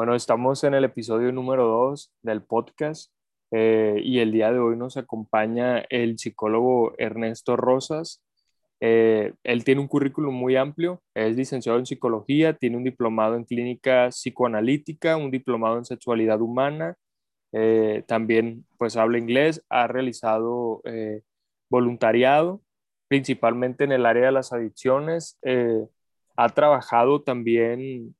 Bueno, estamos en el episodio número 2 del podcast eh, y el día de hoy nos acompaña el psicólogo Ernesto Rosas. Eh, él tiene un currículum muy amplio, es licenciado en psicología, tiene un diplomado en clínica psicoanalítica, un diplomado en sexualidad humana, eh, también pues habla inglés, ha realizado voluntariado, principalmente en el área de las adicciones, ha trabajado también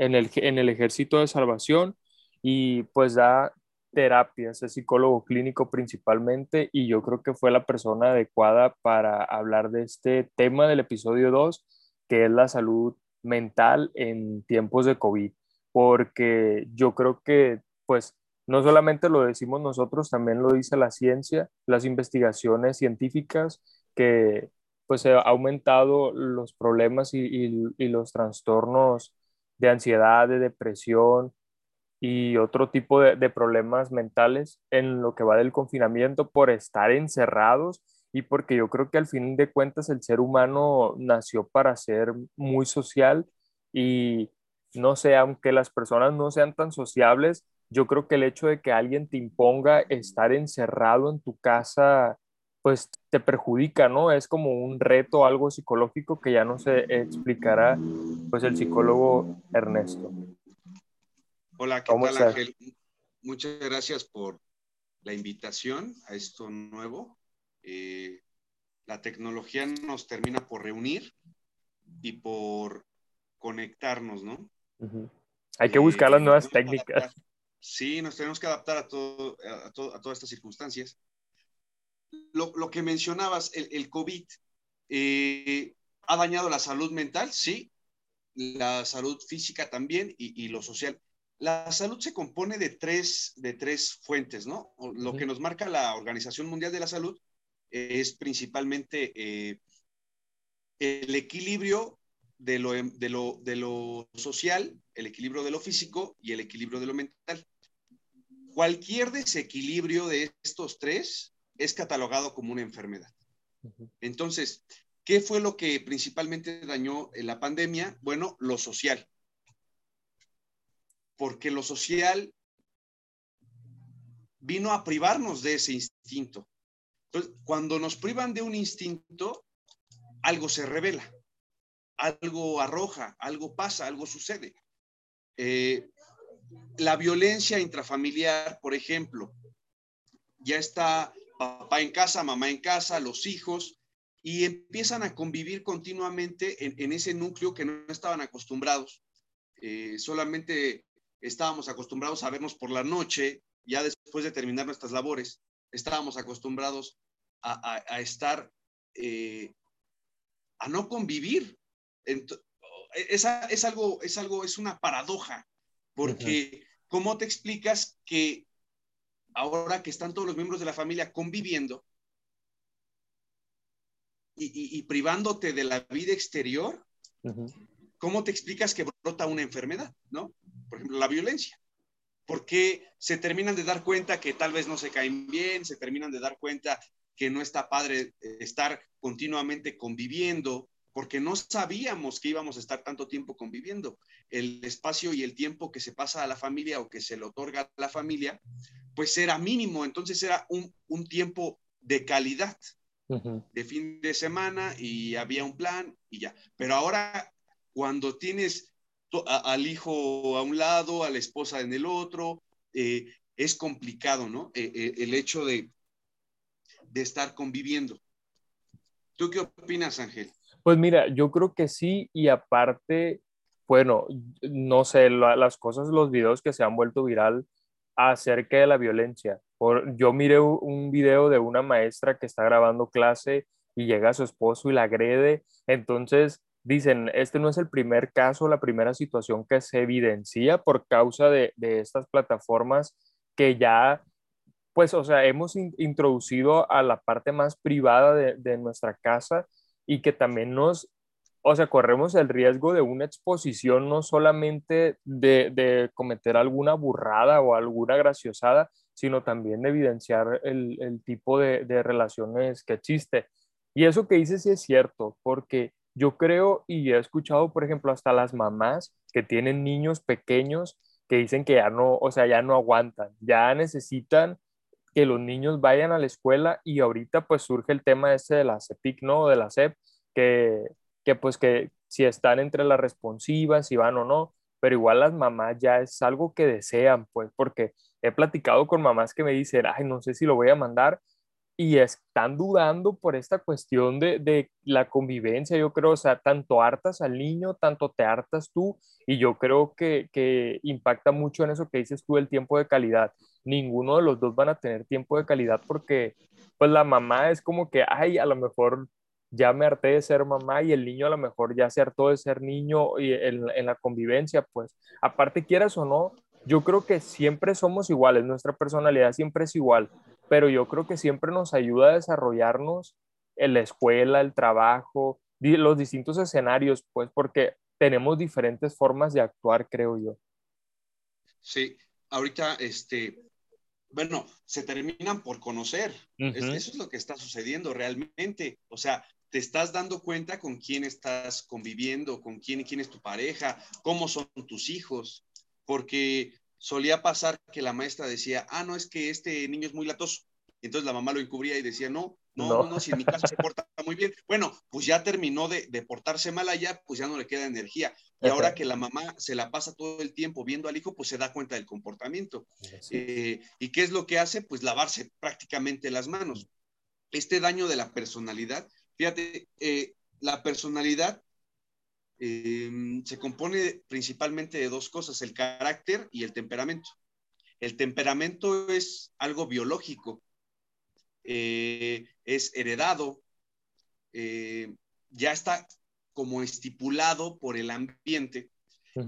en el, en el ejército de salvación y pues da terapias, es psicólogo clínico principalmente y yo creo que fue la persona adecuada para hablar de este tema del episodio 2, que es la salud mental en tiempos de COVID, porque yo creo que pues no solamente lo decimos nosotros, también lo dice la ciencia, las investigaciones científicas que pues ha aumentado los problemas y, y, y los trastornos de ansiedad, de depresión y otro tipo de, problemas mentales en lo que va del confinamiento por estar encerrados y porque yo creo que al fin de cuentas el ser humano nació para ser muy social y no sé, aunque las personas no sean tan sociables, yo creo que el hecho de que alguien te imponga estar encerrado en tu casa pues te perjudica, ¿no? Es como un reto, algo psicológico que ya no se explicará, pues el psicólogo Ernesto. Hola, ¿qué tal Ángel? Muchas gracias por la invitación a esto nuevo. Eh, la tecnología nos termina por reunir y por conectarnos, ¿no? Hay que buscar las eh, nuevas técnicas. Sí, nos tenemos que adaptar a, todo, a todas estas circunstancias lo, que mencionabas, el, COVID eh, ha dañado la salud mental, sí, la salud física también y, lo social. La salud se compone de tres, de tres fuentes, ¿no? Lo que nos marca la Organización Mundial de la Salud es principalmente eh, el equilibrio de lo, de, lo, de lo social, el equilibrio de lo físico y el equilibrio de lo mental. Cualquier desequilibrio de estos tres es catalogado como una enfermedad. Entonces, ¿qué fue lo que principalmente dañó en la pandemia? Bueno, lo social. Porque lo social vino a privarnos de ese instinto. Entonces, cuando nos privan de un instinto, algo se revela, algo arroja, algo pasa, algo sucede. Eh, la violencia intrafamiliar, por ejemplo, ya está papá en casa, mamá en casa, los hijos, y empiezan a convivir continuamente en, ese núcleo que no estaban acostumbrados. Eh, solamente estábamos acostumbrados a vernos por la noche, ya después de terminar nuestras labores, estábamos acostumbrados a, estar, eh, a no convivir. es, algo, es algo, es una paradoja, porque ¿cómo te explicas que ahora que están todos los miembros de la familia conviviendo y, privándote de la vida exterior, ¿cómo te explicas que brota una enfermedad? ¿No? Por ejemplo, la violencia. Porque se terminan de dar cuenta que tal vez no se caen bien, se terminan de dar cuenta que no está padre estar continuamente conviviendo, porque no sabíamos que íbamos a estar tanto tiempo conviviendo. El espacio y el tiempo que se pasa a la familia o que se le otorga a la familia, pues era mínimo, entonces era un, tiempo de calidad, de fin de semana y había un plan y ya. Pero ahora, cuando tienes al hijo a un lado, a la esposa en el otro, eh, es complicado, ¿no? Eh, eh, el hecho de, de estar conviviendo. ¿Tú qué opinas, Ángel? Pues mira, yo creo que sí, y aparte, bueno, no sé, las cosas, los videos que se han vuelto viral acerca de la violencia. Por, yo miré un video de una maestra que está grabando clase y llega su esposo y la agrede. Entonces, dicen, este no es el primer caso, la primera situación que se evidencia por causa de, estas plataformas que ya, pues, o sea, hemos introducido a la parte más privada de, de nuestra casa y que también nos o sea, corremos el riesgo de una exposición no solamente de, cometer alguna burrada o alguna graciosada, sino también de evidenciar el, tipo de, relaciones que existe. Y eso que dices sí es cierto, porque yo creo y he escuchado, por ejemplo, hasta las mamás que tienen niños pequeños que dicen que ya no, o sea, ya no aguantan, ya necesitan que los niños vayan a la escuela y ahorita pues surge el tema ese de la CEPIC, ¿no? De la CEP, que, que pues que si están entre las responsivas, si van o no, pero igual las mamás ya es algo que desean, pues, porque he platicado con mamás que me dicen, ay, no sé si lo voy a mandar, y están dudando por esta cuestión de, de, la convivencia, yo creo, o sea, tanto hartas al niño, tanto te hartas tú, y yo creo que, que impacta mucho en eso que dices tú, el tiempo de calidad. Ninguno de los dos van a tener tiempo de calidad porque, pues, la mamá es como que, ay, a lo mejor ya me harté de ser mamá y el niño a lo mejor ya se hartó de ser niño y en, en la convivencia, pues, aparte quieras o no, yo creo que siempre somos iguales, nuestra personalidad siempre es igual pero yo creo que siempre nos ayuda a desarrollarnos en la escuela, el trabajo, los distintos escenarios, pues porque tenemos diferentes formas de actuar, creo yo. Sí, ahorita, este, bueno, se terminan por conocer. eso es lo que está sucediendo realmente. O sea, te estás dando cuenta con quién estás conviviendo, con quién, quién es tu pareja, cómo son tus hijos, porque solía pasar que la maestra decía, ah, no, es que este niño es muy latoso. entonces la mamá lo encubría y decía, no, no, no, no, si en mi casa se porta muy bien. Bueno, pues ya terminó de, portarse mal allá, pues ya no le queda energía. Y ahora que la mamá se la pasa todo el tiempo viendo al hijo, pues se da cuenta del comportamiento. Eh, ¿Y qué es lo que hace? Pues lavarse prácticamente las manos. Este daño de la personalidad, fíjate, eh, la personalidad Em, se compone principalmente de dos cosas, el carácter y el temperamento. El temperamento es algo biológico, eh, es heredado, eh, ya está como estipulado por el ambiente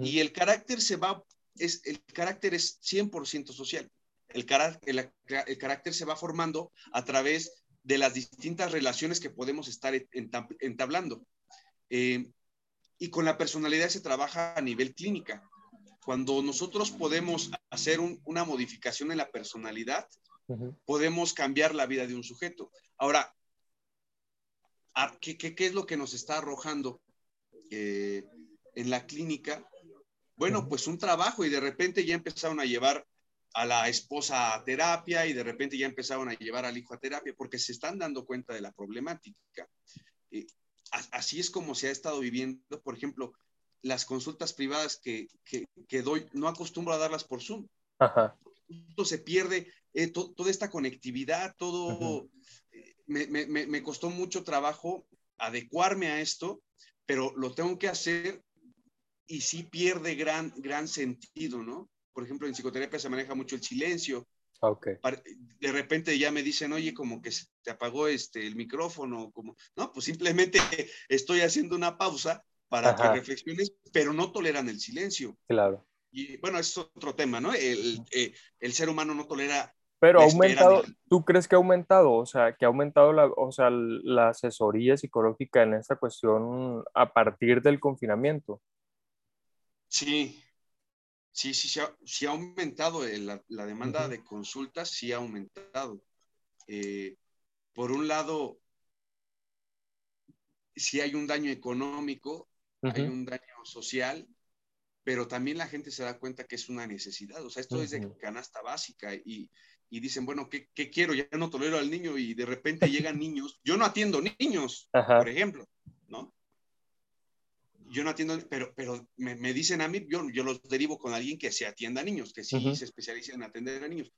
y el carácter se va, es, el carácter es 100% social. El, carácter, el, carácter se va formando a través de las distintas relaciones que podemos estar entablando. Eh, y con la personalidad se trabaja a nivel clínica. Cuando nosotros podemos hacer una modificación en la personalidad, podemos cambiar la vida de un sujeto. Ahora, ¿qué, qué, es lo que nos está arrojando eh, en la clínica? Bueno, pues un trabajo y de repente ya empezaron a llevar a la esposa a terapia y de repente ya empezaron a llevar al hijo a terapia porque se están dando cuenta de la problemática. Eh, así es como se ha estado viviendo, por ejemplo, las consultas privadas que, que, doy, no acostumbro a darlas por Zoom. Ajá. se pierde eh, toda esta conectividad, todo. Eh, me, me, me, costó mucho trabajo adecuarme a esto, pero lo tengo que hacer y sí pierde gran, gran sentido, ¿no? Por ejemplo, en psicoterapia se maneja mucho el silencio, Okay. De repente ya me dicen, oye, como que te apagó este, el micrófono, como, no, pues simplemente estoy haciendo una pausa para que reflexiones, pero no toleran el silencio. Claro. Y bueno, es otro tema, ¿no? El, eh, el ser humano no tolera. Pero ha aumentado, ¿tú crees que ha aumentado? O sea, que ha aumentado la, o sea, la asesoría psicológica en esta cuestión a partir del confinamiento. Sí, Sí, sí, sí ha, aumentado eh, la, demanda de consultas, sí ha aumentado. Eh, por un lado, sí hay un daño económico, hay un daño social, pero también la gente se da cuenta que es una necesidad. O sea, esto es de canasta básica y, dicen, bueno, ¿qué, ¿qué, quiero? Ya no tolero al niño y de repente llegan niños. Yo no atiendo niños, por ejemplo, ¿no? yo no atiendo, pero, pero me, me dicen a mí, yo, yo, los derivo con alguien que se atienda a niños, que sí se especializa en atender a niños.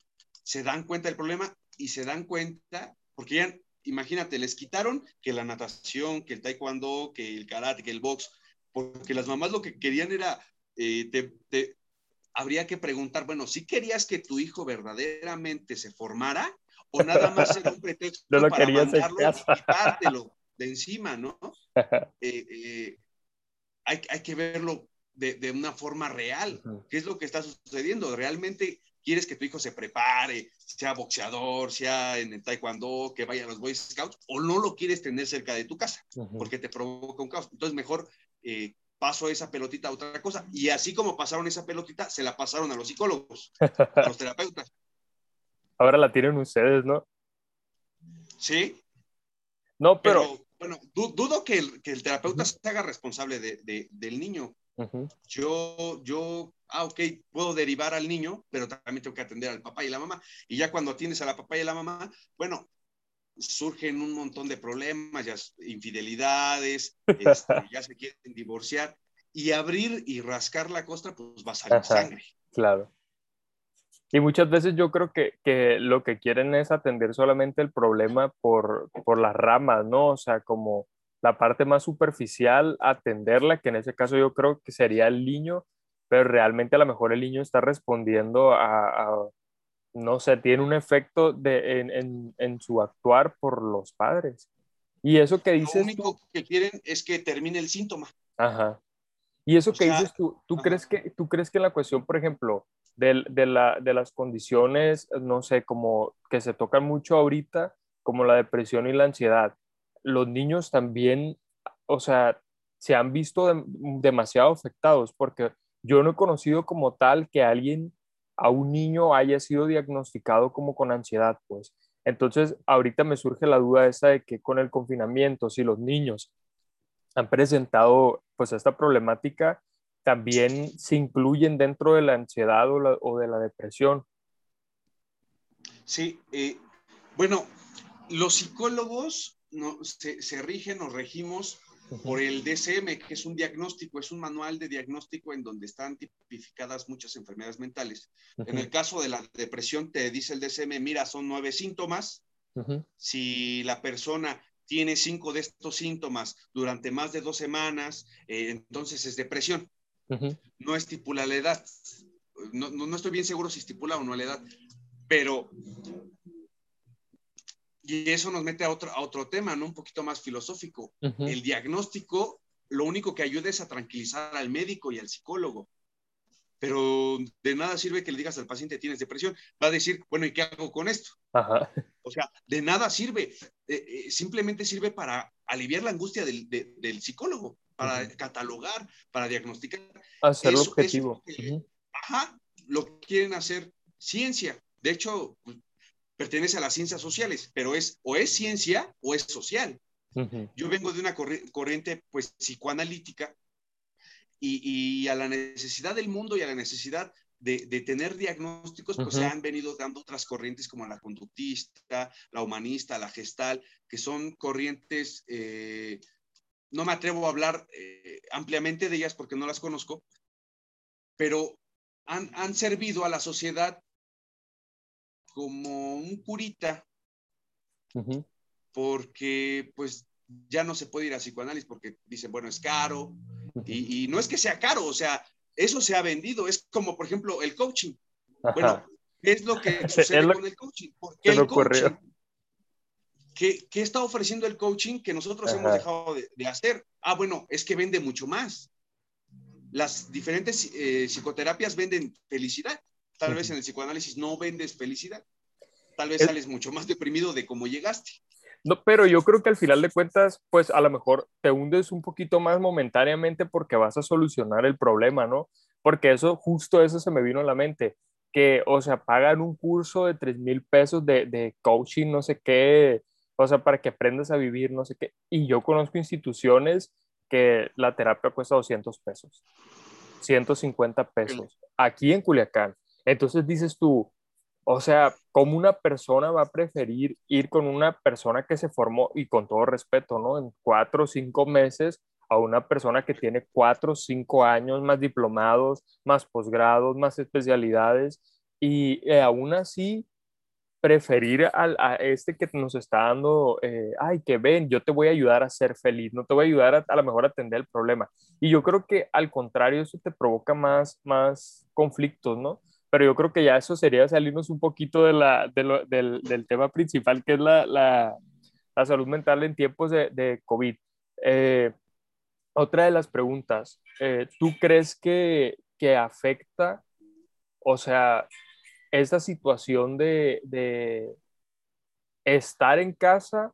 Se dan cuenta del problema y se dan cuenta, porque ya, imagínate, les quitaron que la natación, que el taekwondo, que el karate, que el box, porque las mamás lo que querían era, eh, te, te, habría que preguntar, bueno, si querías que tu hijo verdaderamente se formara o nada más era un pretexto no para mandarlo y quitártelo de encima, ¿no? eh, eh, hay, que verlo de, una forma real. ¿Qué es lo que está sucediendo? ¿Realmente quieres que tu hijo se prepare, sea boxeador, sea en el taekwondo, que vaya a los Boy Scouts, o no lo quieres tener cerca de tu casa porque te provoca un caos? Entonces, mejor eh, paso esa pelotita a otra cosa. Y así como pasaron esa pelotita, se la pasaron a los psicólogos, a los terapeutas. Ahora la tienen ustedes, ¿no? Sí. No, pero bueno, dudo que el, terapeuta se haga responsable del niño. Yo, yo, ah, ok, puedo derivar al niño, pero también tengo que atender al papá y la mamá. Y ya cuando atiendes a la papá y la mamá, bueno, surgen un montón de problemas, ya infidelidades, este, ya se quieren divorciar. Y abrir y rascar la costra, pues va a salir sangre. Claro. Y muchas veces yo creo que, que, lo que quieren es atender solamente el problema por, por las ramas, ¿no? O sea, como la parte más superficial, atenderla, que en ese caso yo creo que sería el niño, pero realmente a lo mejor el niño está respondiendo a, no sé, tiene un efecto de, en, en, su actuar por los padres. Y eso que dices... Lo único que quieren es que termine el síntoma. Ajá. Y eso que dices tú, ¿tú crees que, ¿tú crees que la cuestión, por ejemplo, de, de, la, de las condiciones, no sé, como que se tocan mucho ahorita, como la depresión y la ansiedad, los niños también, o sea, se han visto demasiado afectados porque yo no he conocido como tal que alguien, a un niño haya sido diagnosticado como con ansiedad, pues. Entonces, ahorita me surge la duda esa de que con el confinamiento, si los niños han presentado pues esta problemática, también se incluyen dentro de la ansiedad o, de la depresión. Sí, eh, bueno, los psicólogos no, se, rigen o regimos por el DSM, que es un diagnóstico, es un manual de diagnóstico en donde están tipificadas muchas enfermedades mentales. En el caso de la depresión, te dice el DSM, mira, son nueve síntomas. Si la persona tiene cinco de estos síntomas durante más de dos semanas, eh, entonces es depresión. No estipula la edad. No, no, estoy bien seguro si estipula o no la edad, pero y eso nos mete a otro, a otro tema, ¿no? Un poquito más filosófico. El diagnóstico, lo único que ayuda es a tranquilizar al médico y al psicólogo. Pero de nada sirve que le digas al paciente tienes depresión. Va a decir, bueno, ¿y qué hago con esto? O sea, de nada sirve. Eh, eh, simplemente sirve para aliviar la angustia del, psicólogo, para catalogar, para diagnosticar. Hacer objetivo. Ajá, lo quieren hacer ciencia. De hecho, pues, pertenece a las ciencias sociales, pero es o es ciencia o es social. Yo vengo de una corriente pues psicoanalítica y, a la necesidad del mundo y a la necesidad de, tener diagnósticos, pues se han venido dando otras corrientes como la conductista, la humanista, la gestal, que son corrientes, eh, no me atrevo a hablar eh, ampliamente de ellas porque no las conozco, pero han, han servido a la sociedad como un curita, porque pues ya no se puede ir a psicoanálisis porque dicen, bueno, es caro, y, no es que sea caro, o sea, eso se ha vendido, es como por ejemplo el coaching. Bueno, ¿qué es lo que sucede con el coaching? ¿Por qué el coaching? ¿Qué, está ofreciendo el coaching que nosotros hemos dejado de, hacer? Ah, bueno, es que vende mucho más. Las diferentes eh, psicoterapias venden felicidad. Tal vez en el psicoanálisis no vendes felicidad. Tal vez sales mucho más deprimido de cómo llegaste. No, pero yo creo que al final de cuentas, pues a lo mejor te hundes un poquito más momentáneamente porque vas a solucionar el problema, ¿no? Porque eso, justo eso se me vino a la mente, que, o sea, pagan un curso de 3 mil pesos de, de coaching, no sé qué, o sea, para que aprendas a vivir, no sé qué. Y yo conozco instituciones que la terapia cuesta 200 pesos, 150 pesos, aquí en Culiacán. Entonces dices tú, o sea, ¿cómo una persona va a preferir ir con una persona que se formó, y con todo respeto, ¿no? En cuatro o cinco meses a una persona que tiene cuatro o cinco años más diplomados, más posgrados, más especialidades, y eh, aún así preferir a, este que nos está dando, eh, ay, que ven, yo te voy a ayudar a ser feliz, no te voy a ayudar a, a lo mejor a atender el problema. Y yo creo que al contrario, eso te provoca más, más conflictos, ¿no? Pero yo creo que ya eso sería salirnos un poquito de la, del, del, tema principal, que es la, la, la salud mental en tiempos de, de COVID. Eh, otra de las preguntas, eh, ¿tú crees que, que, afecta, o sea, esta situación de, de estar en casa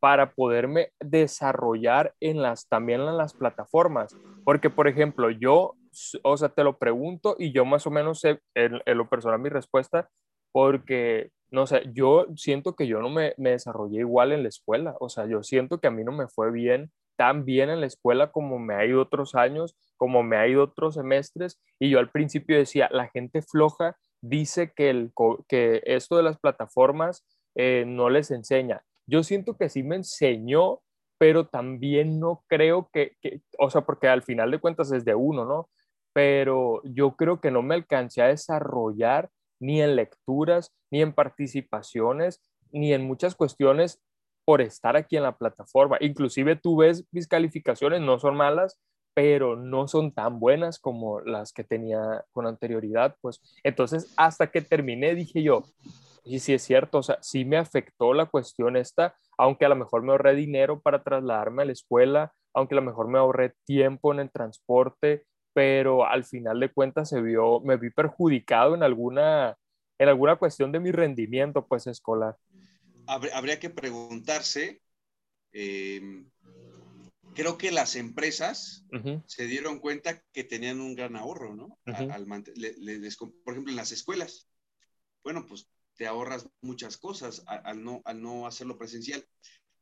para poderme desarrollar en las, también en las plataformas? Porque, por ejemplo, yo o sea, te lo pregunto y yo más o menos sé en, lo personal mi respuesta, porque, no sé, yo siento que yo no me, me, desarrollé igual en la escuela, o sea, yo siento que a mí no me fue bien tan bien en la escuela como me ha ido otros años, como me ha ido otros semestres. Y yo al principio decía, la gente floja dice que, el, que esto de las plataformas eh, no les enseña. Yo siento que sí me enseñó, pero también no creo que, que, o sea, porque al final de cuentas es de uno, ¿no? Pero yo creo que no me alcancé a desarrollar ni en lecturas, ni en participaciones, ni en muchas cuestiones por estar aquí en la plataforma. Inclusive tú ves mis calificaciones, no son malas, pero no son tan buenas como las que tenía con anterioridad, pues. Entonces, hasta que terminé, dije yo, y si es cierto, o sea, sí me afectó la cuestión esta, aunque a lo mejor me ahorré dinero para trasladarme a la escuela, aunque a lo mejor me ahorré tiempo en el transporte, pero al final de cuentas se vio, me vi perjudicado en alguna, en alguna cuestión de mi rendimiento, pues, escolar. Habría que preguntarse, eh, creo que las empresas se dieron cuenta que tenían un gran ahorro, ¿no? al, por ejemplo, en las escuelas. Bueno, pues te ahorras muchas cosas al, no, al no hacerlo presencial.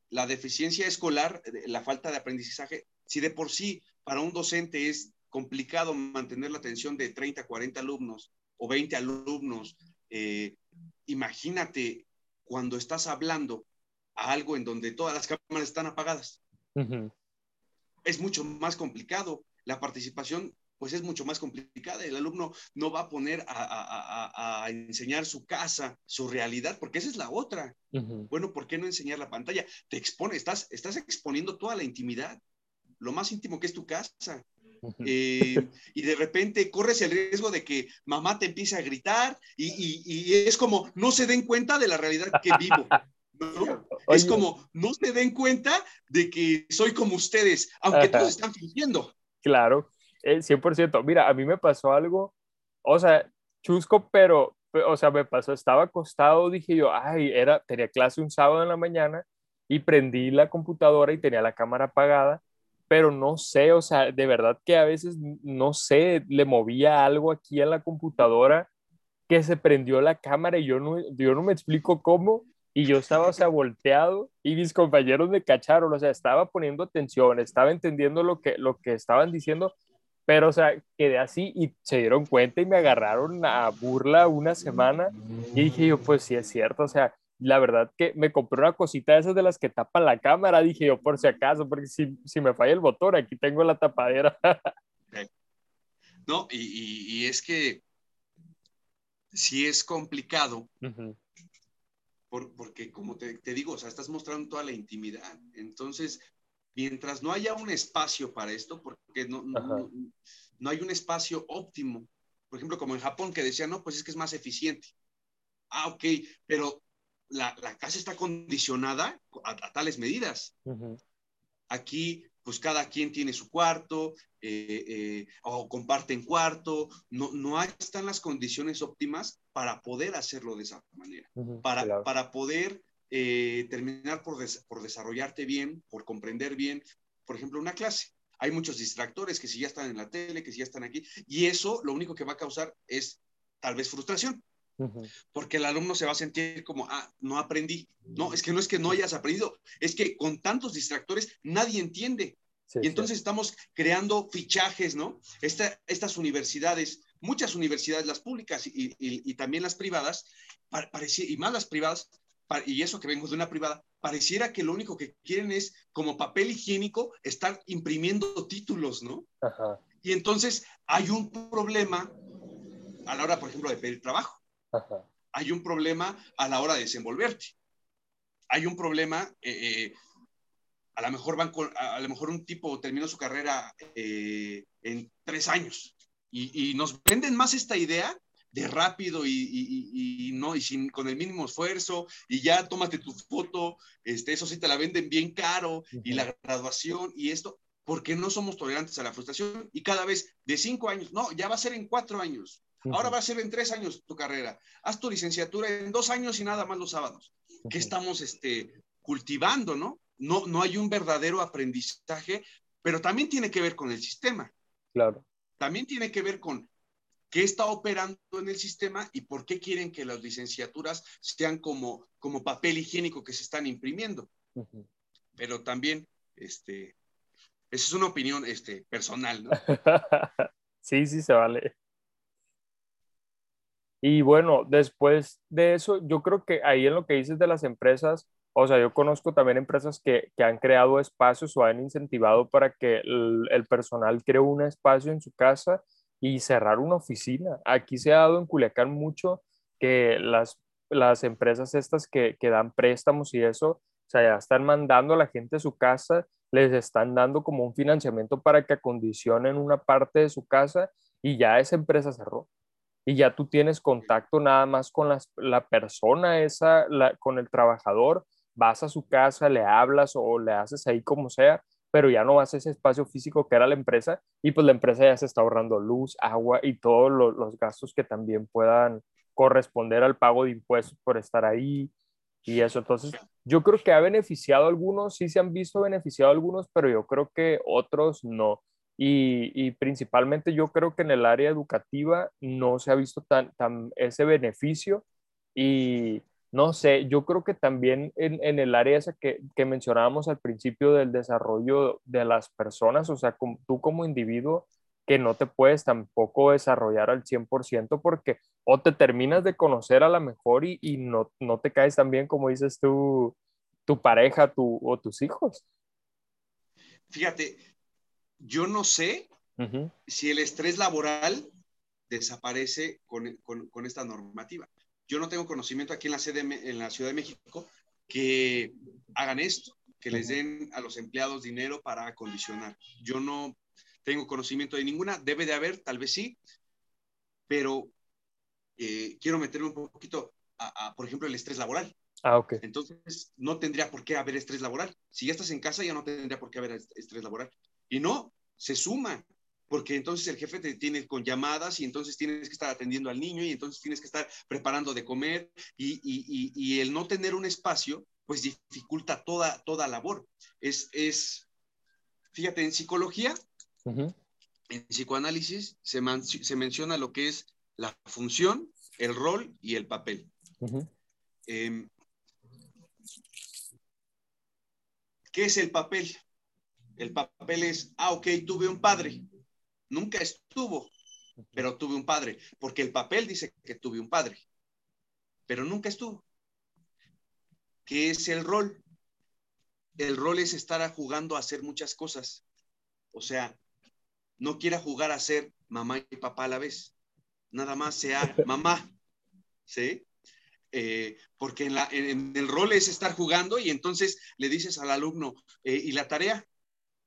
La deficiencia escolar, la falta de aprendizaje, si de por sí para un docente es complicado mantener la atención de 30, 40 alumnos o 20 alumnos, eh, imagínate cuando estás hablando a algo en donde todas las cámaras están apagadas. Es mucho más complicado. La participación pues es mucho más complicada. El alumno no va a poner a, enseñar su casa, su realidad, porque esa es la otra. Bueno, ¿por qué no enseñar la pantalla? Te expone, estás, estás exponiendo toda la intimidad, lo más íntimo que es tu casa. Eh, y de repente corres el riesgo de que mamá te empiece a gritar y, es como no se den cuenta de la realidad que vivo. Es como no se den cuenta de que soy como ustedes, aunque todos están fingiendo. Claro, 100%. Mira, a mí me pasó algo, o sea, chusco, pero, o sea, me pasó, estaba acostado, dije yo, ay, era, tenía clase un sábado en la mañana y prendí la computadora y tenía la cámara apagada, pero no sé, o sea, de verdad que a veces, no sé, le movía algo aquí en la computadora que se prendió la cámara y yo no, yo no me explico cómo, y yo estaba, o sea, volteado y mis compañeros me cacharon, o sea, estaba poniendo atención, estaba entendiendo lo que, lo que estaban diciendo, pero, o sea, quedé así y se dieron cuenta y me agarraron a burla una semana. Y dije yo, pues sí es cierto, o sea, la verdad que me compré una cosita de esas de las que tapan la cámara, dije yo, por si acaso, porque si, si me falla el botón, aquí tengo la tapadera. no, y, y, es que sí es complicado, por, porque como te, te, digo, o sea, estás mostrando toda la intimidad. Entonces, mientras no haya un espacio para esto, porque no, no, hay un espacio óptimo, por ejemplo, como en Japón que decía, no, pues es que es más eficiente. Ah, ok, pero la, casa está condicionada a, tales medidas. Aquí, pues cada quien tiene su cuarto eh, eh, o comparten cuarto, no, no están las condiciones óptimas para poder hacerlo de esa manera, para, para poder eh, terminar por, por desarrollarte bien, por comprender bien, por ejemplo, una clase. Hay muchos distractores que si ya están en la tele, que si ya están aquí, y eso lo único que va a causar es tal vez frustración. Porque el alumno se va a sentir como, ah, no aprendí. No, es que no es que no hayas aprendido, es que con tantos distractores nadie entiende. y entonces estamos creando fichajes, ¿no? estas universidades, muchas universidades, las públicas y, también las privadas, y más las privadas, y eso que vengo de una privada, pareciera que lo único que quieren es, como papel higiénico, estar imprimiendo títulos, ¿no? Y entonces hay un problema a la hora, por ejemplo, de pedir trabajo. Hay un problema a la hora de desenvolverte. Hay un problema, eh, eh, a lo mejor van a, lo mejor un tipo terminó su carrera eh, en tres años y, y, nos venden más esta idea de rápido y, no y sin con el mínimo esfuerzo y ya tómate tu foto, este, eso sí te la venden bien caro y la graduación y esto, porque no somos tolerantes a la frustración y cada vez de cinco años, no, ya va a ser en cuatro años, ahora va a ser en tres años tu carrera, haz tu licenciatura en dos años y nada más los sábados, que estamos este, cultivando, ¿no? No, no hay un verdadero aprendizaje, pero también tiene que ver con el sistema. Claro. También tiene que ver con qué está operando en el sistema y por qué quieren que las licenciaturas sean como, como papel higiénico que se están imprimiendo. Pero también, este, Esa es una opinión este, personal, ¿no? sí, sí, se vale. Y bueno, después de eso, yo creo que ahí en lo que dices de las empresas, o sea, yo conozco también empresas que, que han creado espacios o han incentivado para que el, personal cree un espacio en su casa y cerrar una oficina. Aquí se ha dado en Culiacán mucho que las, las empresas estas que, que dan préstamos y eso, o sea, ya están mandando a la gente a su casa, les están dando como un financiamiento para que acondicionen una parte de su casa y ya esa empresa cerró. Y ya tú tienes contacto nada más con las, la persona esa, la, con el trabajador, vas a su casa, le hablas o le haces ahí como sea, pero ya no vas a ese espacio físico que era la empresa y pues la empresa ya se está ahorrando luz, agua y todos los, los gastos que también puedan corresponder al pago de impuestos por estar ahí y eso. Entonces, yo creo que ha beneficiado a algunos, sí se han visto beneficiado a algunos, pero yo creo que otros no. Y, y, principalmente yo creo que en el área educativa no se ha visto tan, tan ese beneficio y no sé, yo creo que también en, en el área esa que, que, mencionábamos al principio del desarrollo de las personas, o sea, como, tú como individuo, que no te puedes tampoco desarrollar al 100% porque o te terminas de conocer a la mejor y, y no, no, te caes tan bien como dices tú, tu pareja tu, o tus hijos. Fíjate, yo no sé uh -huh. si el estrés laboral desaparece con, con, con esta normativa yo no tengo conocimiento aquí en la, sede, en la Ciudad de México que hagan esto, que les den a los empleados dinero para acondicionar. Yo no tengo conocimiento de ninguna, debe de haber, tal vez sí, pero eh, quiero meterme un poquito a, a, por ejemplo, el estrés laboral. Ah, ok. Entonces, no tendría por qué haber estrés laboral. Si ya estás en casa, ya no tendría por qué haber estrés laboral. Y no, se suma porque entonces el jefe te tiene con llamadas y entonces tienes que estar atendiendo al niño y entonces tienes que estar preparando de comer y, y, y, y el no tener un espacio, pues dificulta toda, toda labor. Es, es, fíjate, en psicología, uh -huh. en psicoanálisis, se, man, se, menciona lo que es la función, el rol y el papel. Uh -huh. eh, ¿Qué es el papel? El papel es, ah, ok, tuve un padre, nunca estuvo, pero tuve un padre, porque el papel dice que tuve un padre, pero nunca estuvo. ¿Qué es el rol? El rol es estar jugando a hacer muchas cosas. O sea, no quiera jugar a ser mamá y papá a la vez. Nada más sea mamá. ¿Sí? Eh, porque en, la, en, el rol es estar jugando y entonces le dices al alumno, eh, ¿y la tarea?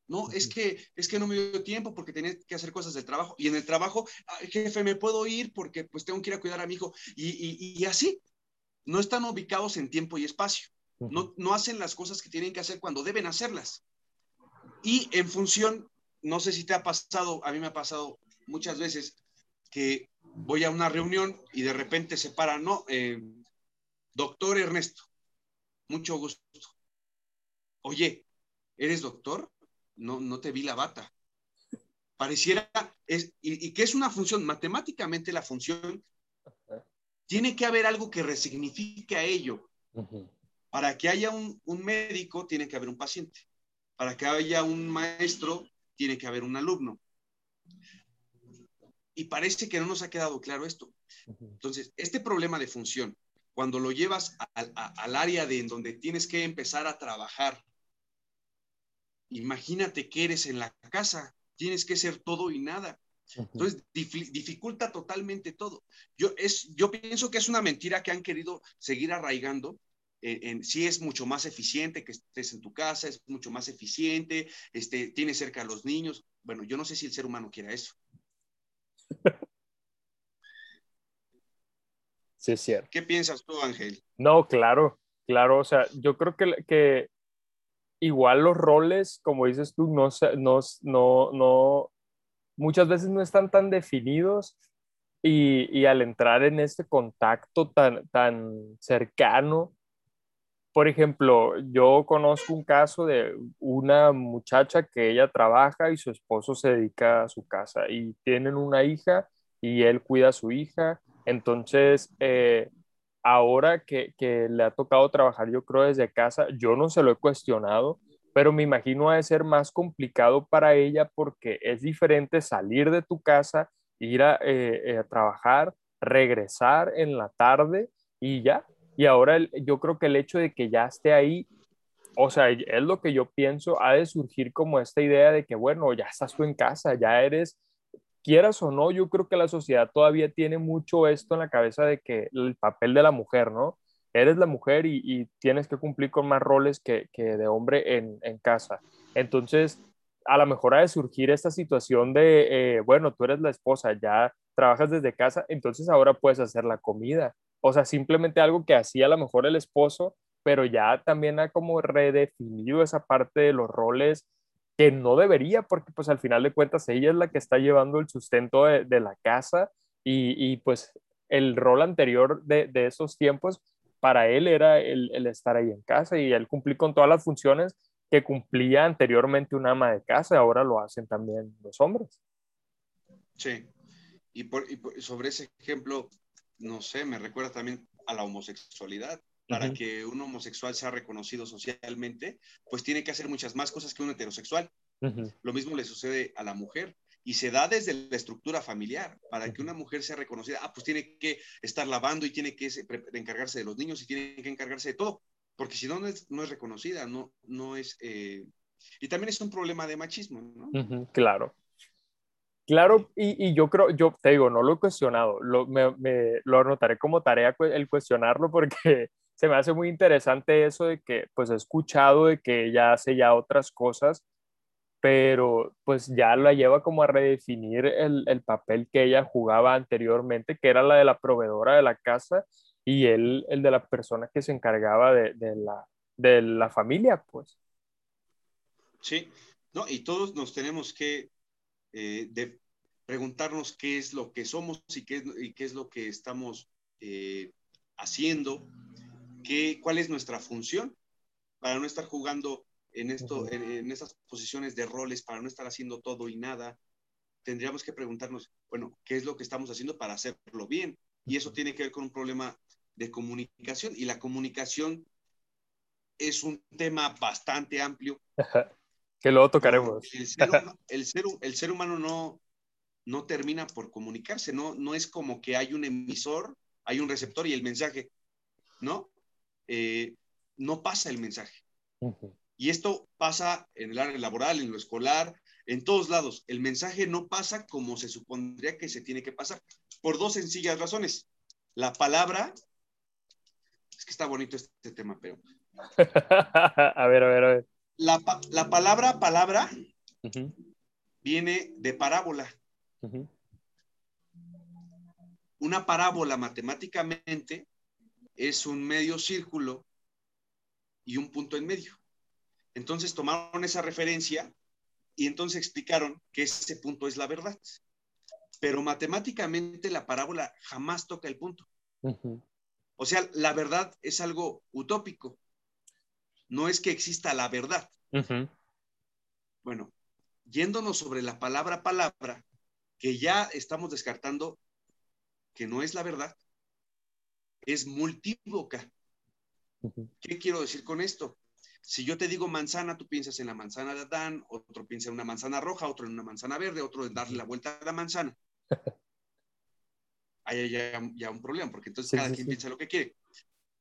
No, es que, es que no me dio tiempo porque tenía que hacer cosas del trabajo. Y en el trabajo, jefe, me puedo ir porque pues tengo que ir a cuidar a mi hijo. Y, y, y así, no están ubicados en tiempo y espacio. No, no hacen las cosas que tienen que hacer cuando deben hacerlas. Y en función, no sé si te ha pasado, a mí me ha pasado muchas veces que voy a una reunión y de repente se para, no, eh, doctor Ernesto, mucho gusto. Oye, ¿eres doctor? No, no te vi la bata. Pareciera, es, y, y que es una función, matemáticamente la función, tiene que haber algo que resignifique a ello. Uh -huh. Para que haya un, un, médico, tiene que haber un paciente. Para que haya un maestro, tiene que haber un alumno. Y parece que no nos ha quedado claro esto. Entonces, este problema de función, cuando lo llevas a, a, al área de en donde tienes que empezar a trabajar imagínate que eres en la casa, tienes que ser todo y nada. Entonces, dif dificulta totalmente todo. Yo, es, yo pienso que es una mentira que han querido seguir arraigando. En, en, sí es mucho más eficiente que estés en tu casa, es mucho más eficiente, este, tienes cerca a los niños. Bueno, yo no sé si el ser humano quiera eso. Sí, es cierto. ¿Qué piensas tú, Ángel? No, claro, claro. O sea, yo creo que, que igual los roles, como dices tú, no, no, no, no, muchas veces no están tan definidos y, y, al entrar en este contacto tan, tan cercano, por ejemplo, yo conozco un caso de una muchacha que ella trabaja y su esposo se dedica a su casa y tienen una hija y él cuida a su hija. Entonces, eh, ahora que, que, le ha tocado trabajar, yo creo, desde casa, yo no se lo he cuestionado, pero me imagino ha de ser más complicado para ella porque es diferente salir de tu casa, ir a, eh, eh, trabajar, regresar en la tarde y ya. Y ahora yo creo que el hecho de que ya esté ahí, o sea, es lo que yo pienso, ha de surgir como esta idea de que, bueno, ya estás tú en casa, ya eres, quieras o no, yo creo que la sociedad todavía tiene mucho esto en la cabeza de que el papel de la mujer, ¿no? eres la mujer y, tienes que cumplir con más roles que, de hombre en, casa. Entonces, a lo mejor ha de surgir esta situación de, eh, bueno, tú eres la esposa, ya trabajas desde casa, entonces ahora puedes hacer la comida. O sea, simplemente algo que hacía a lo mejor el esposo, pero ya también ha como redefinido esa parte de los roles que no debería, porque pues al final de cuentas ella es la que está llevando el sustento de, la casa y, pues el rol anterior de, de esos tiempos para él era el, estar ahí en casa y él cumplir con todas las funciones que cumplía anteriormente un ama de casa, ahora lo hacen también los hombres. Sí, y, por, sobre ese ejemplo, no sé, me recuerda también a la homosexualidad. Para que un homosexual sea reconocido socialmente, pues tiene que hacer muchas más cosas que un heterosexual. Lo mismo le sucede a la mujer y se da desde la estructura familiar. Para que una mujer sea reconocida, ah, pues tiene que estar lavando y tiene que encargarse de los niños y tiene que encargarse de todo, porque si no, no es, reconocida, no, no es... Eh, y también es un problema de machismo, ¿no? claro. Claro, y, yo creo, yo te digo, no lo he cuestionado, lo, me, lo anotaré como tarea el cuestionarlo porque se me hace muy interesante eso de que, pues he escuchado de que ella hace ya otras cosas pero pues ya la lleva como a redefinir el, el, papel que ella jugaba anteriormente, que era la de la proveedora de la casa y él el de la persona que se encargaba de, de, la, de la familia, pues. Sí, no, y todos nos tenemos que eh, de preguntarnos qué es lo que somos y qué, y qué es lo que estamos eh, haciendo, qué, cuál es nuestra función para no estar jugando en, esto, en, estas posiciones de roles para no estar haciendo todo y nada, tendríamos que preguntarnos, bueno, ¿qué es lo que estamos haciendo para hacerlo bien? Y eso tiene que ver con un problema de comunicación. Y la comunicación es un tema bastante amplio. que luego tocaremos. El ser, el ser, humano no, no termina por comunicarse, ¿no? no es como que hay un emisor, hay un receptor y el mensaje, ¿no? Eh, no pasa el mensaje. Y esto pasa en el área laboral, en lo escolar, en todos lados. El mensaje no pasa como se supondría que se tiene que pasar, por dos sencillas razones. La palabra, es que está bonito este tema, pero... a ver, a ver, a ver. La, palabra palabra viene de parábola. Una parábola matemáticamente es un medio círculo y un punto en medio. Entonces tomaron esa referencia y entonces explicaron que ese punto es la verdad. Pero matemáticamente la parábola jamás toca el punto. O sea, la verdad es algo utópico. No es que exista la verdad. Bueno, yéndonos sobre la palabra palabra, que ya estamos descartando que no es la verdad, es multívoca. ¿Qué quiero decir con esto? Si yo te digo manzana, tú piensas en la manzana de Adán, otro piensa en una manzana roja, otro en una manzana verde, otro en darle la vuelta a la manzana. Ahí hay ya, un problema, porque entonces cada quien piensa lo que quiere.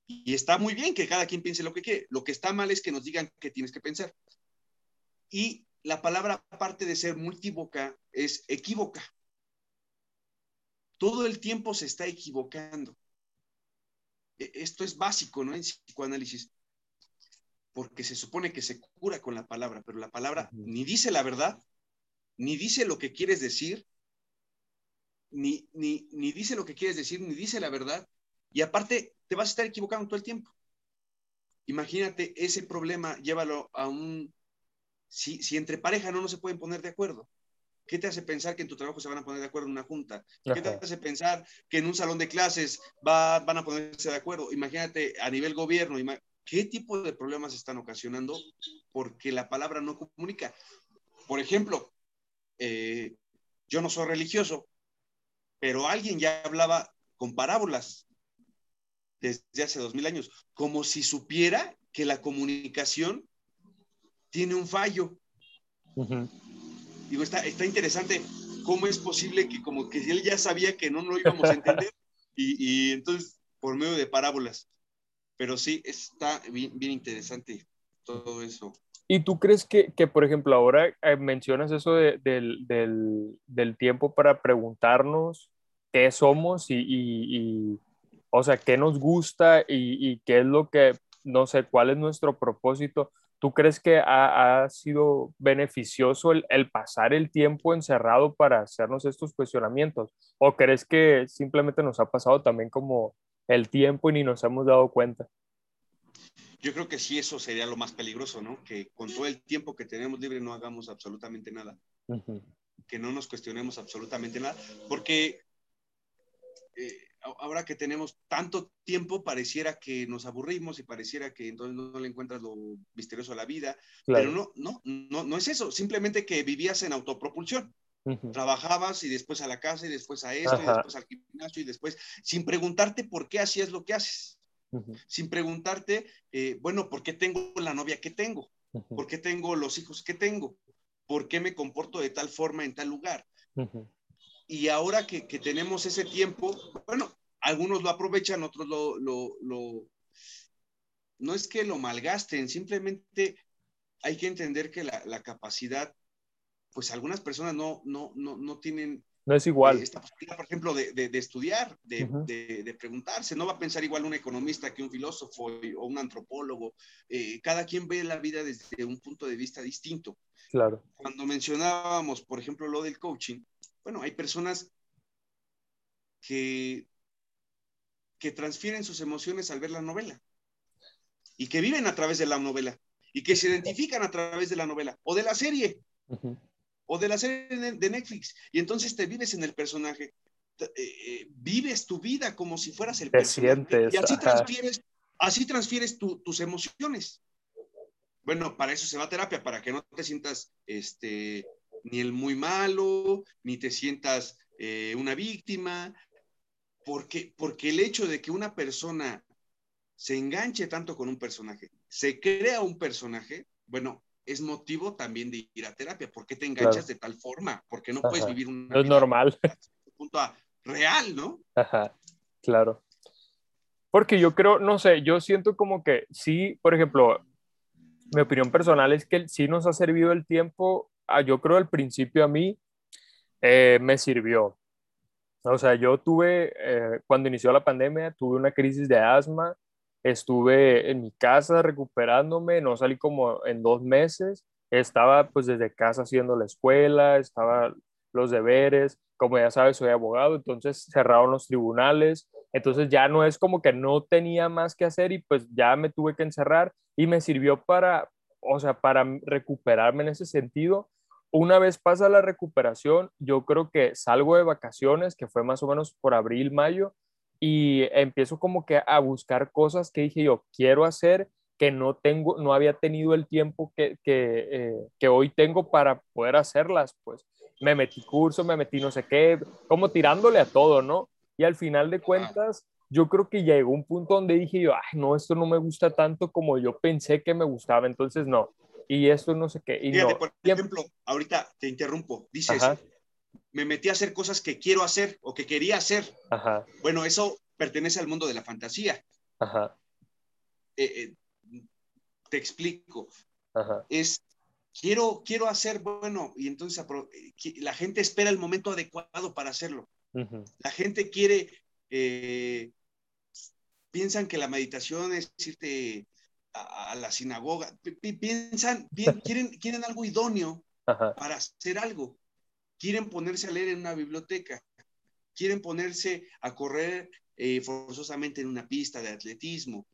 Y está muy bien que cada quien piense lo que quiere. Lo que está mal es que nos digan qué tienes que pensar. Y la palabra, aparte de ser multivoca, es equívoca. Todo el tiempo se está equivocando. E, esto es básico, ¿no? En psicoanálisis porque se supone que se cura con la palabra, pero la palabra ni dice la verdad, ni dice lo que quieres decir, ni, ni, ni dice lo que quieres decir, ni dice la verdad, y aparte te vas a estar equivocando todo el tiempo. Imagínate ese problema, llévalo a un... Si, si entre pareja no, no se pueden poner de acuerdo, ¿Qué te hace pensar que en tu trabajo se van a poner de acuerdo en una junta? ¿Qué te hace pensar que en un salón de clases va, van a ponerse de acuerdo? Imagínate a nivel gobierno, qué tipo de problemas están ocasionando porque la palabra no comunica. Por ejemplo, eh, yo no soy religioso, pero alguien ya hablaba con parábolas desde hace dos mil años, como si supiera que la comunicación tiene un fallo. Digo, está, está interesante cómo es posible que como que él ya sabía que no lo íbamos a entender y, y entonces por medio de parábolas. Pero sí, está bien, bien interesante todo eso. ¿Y tú crees que, que por ejemplo, ahora eh, mencionas eso de, del, del, del, tiempo para preguntarnos qué somos y, y, y o sea, qué nos gusta y, qué es lo que, no sé, cuál es nuestro propósito? ¿Tú crees que ha, ha sido beneficioso el, el, pasar el tiempo encerrado para hacernos estos cuestionamientos? ¿O crees que simplemente nos ha pasado también como el tiempo y ni nos hemos dado cuenta? Yo creo que sí, eso sería lo más peligroso, ¿no? Que con todo el tiempo que tenemos libre no hagamos absolutamente nada. Uh -huh. Que no nos cuestionemos absolutamente nada. Porque eh, ahora que tenemos tanto tiempo, pareciera que nos aburrimos y pareciera que entonces no, no le encuentras lo misterioso a la vida. Claro. Pero no, no, no, no es eso. Simplemente que vivías en autopropulsión. Uh -huh. Trabajabas y después a la casa y después a esto Ajá. y después al gimnasio y después sin preguntarte por qué hacías lo que haces. Uh -huh. Sin preguntarte, eh, bueno, ¿por qué tengo la novia que tengo? Uh -huh. ¿Por qué tengo los hijos que tengo? ¿Por qué me comporto de tal forma en tal lugar? Y ahora que, que, tenemos ese tiempo, bueno, algunos lo aprovechan, otros lo, lo, lo, no es que lo malgasten, simplemente hay que entender que la, la capacidad, pues algunas personas no, no, no, no tienen no es igual. Esta posibilidad, por ejemplo, de, de, de estudiar, de, uh -huh. de, preguntarse. No va a pensar igual un economista que un filósofo o un antropólogo. Eh, cada quien ve la vida desde un punto de vista distinto. Claro. Cuando mencionábamos, por ejemplo, lo del coaching, bueno, hay personas que, que transfieren sus emociones al ver la novela y que viven a través de la novela y que se identifican a través de la novela o de la serie. Uh -huh o de la serie de Netflix. Y entonces te vives en el personaje. Eh, eh, vives tu vida como si fueras el te personaje. Sientes, y así transfieres, así transfieres tu, tus emociones. Bueno, para eso se va a terapia, para que no te sientas este, ni el muy malo, ni te sientas eh, una víctima, porque, porque el hecho de que una persona se enganche tanto con un personaje, se crea un personaje, bueno, es motivo también de ir a terapia. ¿Por qué te enganchas claro. de tal forma? Porque no Ajá. puedes vivir una no es normal. punto a real, ¿no? Ajá, claro. Porque yo creo, no sé, yo siento como que sí, por ejemplo, mi opinión personal es que sí nos ha servido el tiempo, yo creo al principio a mí eh, me sirvió. O sea, yo tuve, eh, cuando inició la pandemia, tuve una crisis de asma, estuve en mi casa recuperándome, no salí como en dos meses, estaba pues desde casa haciendo la escuela, estaba los deberes, como ya sabes, soy abogado, entonces cerraron los tribunales, entonces ya no es como que no tenía más que hacer y pues ya me tuve que encerrar y me sirvió para, o sea, para recuperarme en ese sentido. Una vez pasa la recuperación, yo creo que salgo de vacaciones, que fue más o menos por abril, mayo, y empiezo como que a buscar cosas que dije yo, quiero hacer que no tengo, no había tenido el tiempo que, que, eh, que hoy tengo para poder hacerlas, pues me metí curso, me metí no sé qué, como tirándole a todo, ¿no? Y al final de cuentas, yo creo que llegó un punto donde dije yo, ay, no, esto no me gusta tanto como yo pensé que me gustaba, entonces no. Y esto no sé qué. Y Fíjate, no. por ejemplo, ahorita te interrumpo, dices, Ajá me metí a hacer cosas que quiero hacer o que quería hacer. Ajá. Bueno, eso pertenece al mundo de la fantasía. Ajá. Eh, eh, te explico. Ajá. Es, quiero, quiero hacer, bueno, y entonces la gente espera el momento adecuado para hacerlo. Uh -huh. La gente quiere, eh, piensan que la meditación es irte a, a la sinagoga, P piensan, bien, quieren, quieren algo idóneo Ajá. para hacer algo quieren ponerse a leer en una biblioteca, quieren ponerse a correr eh, forzosamente en una pista de atletismo.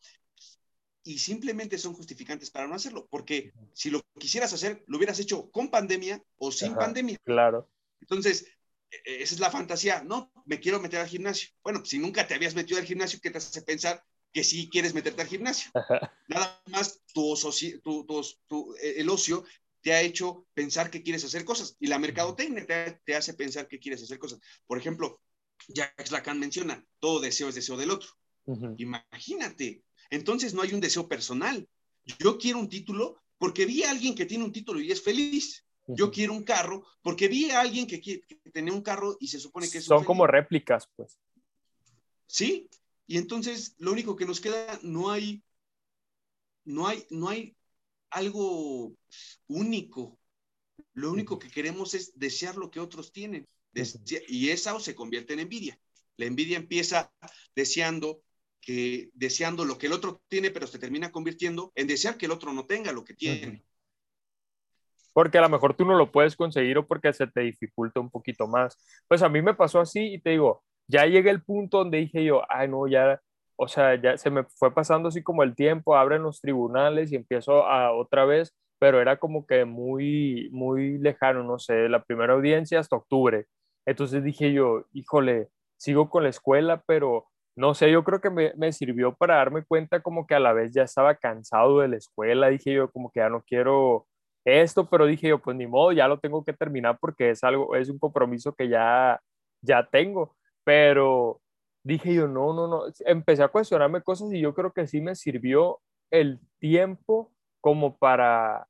Y simplemente son justificantes para no hacerlo, porque si lo quisieras hacer, lo hubieras hecho con pandemia o sin Ajá, pandemia. Claro. Entonces, e-, esa es la fantasía. No, me quiero meter al gimnasio. Bueno, si nunca te habías metido al gimnasio, ¿qué te hace pensar que sí quieres meterte al gimnasio? Ajá. Nada más tu, tu, tu, tu, el ocio te ha hecho pensar que quieres hacer cosas y la mercadotecnia te, te, hace pensar que quieres hacer cosas. Por ejemplo, Jacques Lacan menciona, todo deseo es deseo del otro. Uh -huh. Imagínate, entonces no hay un deseo personal. Yo quiero un título porque vi a alguien que tiene un título y es feliz. Yo quiero un carro porque vi a alguien que, quiere, tenía un carro y se supone que es Son como réplicas, pues. Sí, y entonces lo único que nos queda, no hay, no hay, no hay algo único. Lo único que queremos es desear lo que otros tienen. Y esa se convierte en envidia. La envidia empieza deseando que deseando lo que el otro tiene, pero se termina convirtiendo en desear que el otro no tenga lo que tiene. Porque a lo mejor tú no lo puedes conseguir o porque se te dificulta un poquito más. Pues a mí me pasó así y te digo, ya llegué al punto donde dije yo, ay no, ya, o sea, ya se me fue pasando así como el tiempo, abren los tribunales y empiezo a otra vez, pero era como que muy, muy lejano, no sé, la primera audiencia hasta octubre. Entonces dije yo, híjole, sigo con la escuela, pero no sé, yo creo que me, me, sirvió para darme cuenta como que a la vez ya estaba cansado de la escuela, dije yo como que ya no quiero esto, pero dije yo, pues ni modo, ya lo tengo que terminar porque es algo, es un compromiso que ya, ya tengo, pero dije yo, no, no, no, empecé a cuestionarme cosas y yo creo que sí me sirvió el tiempo como para,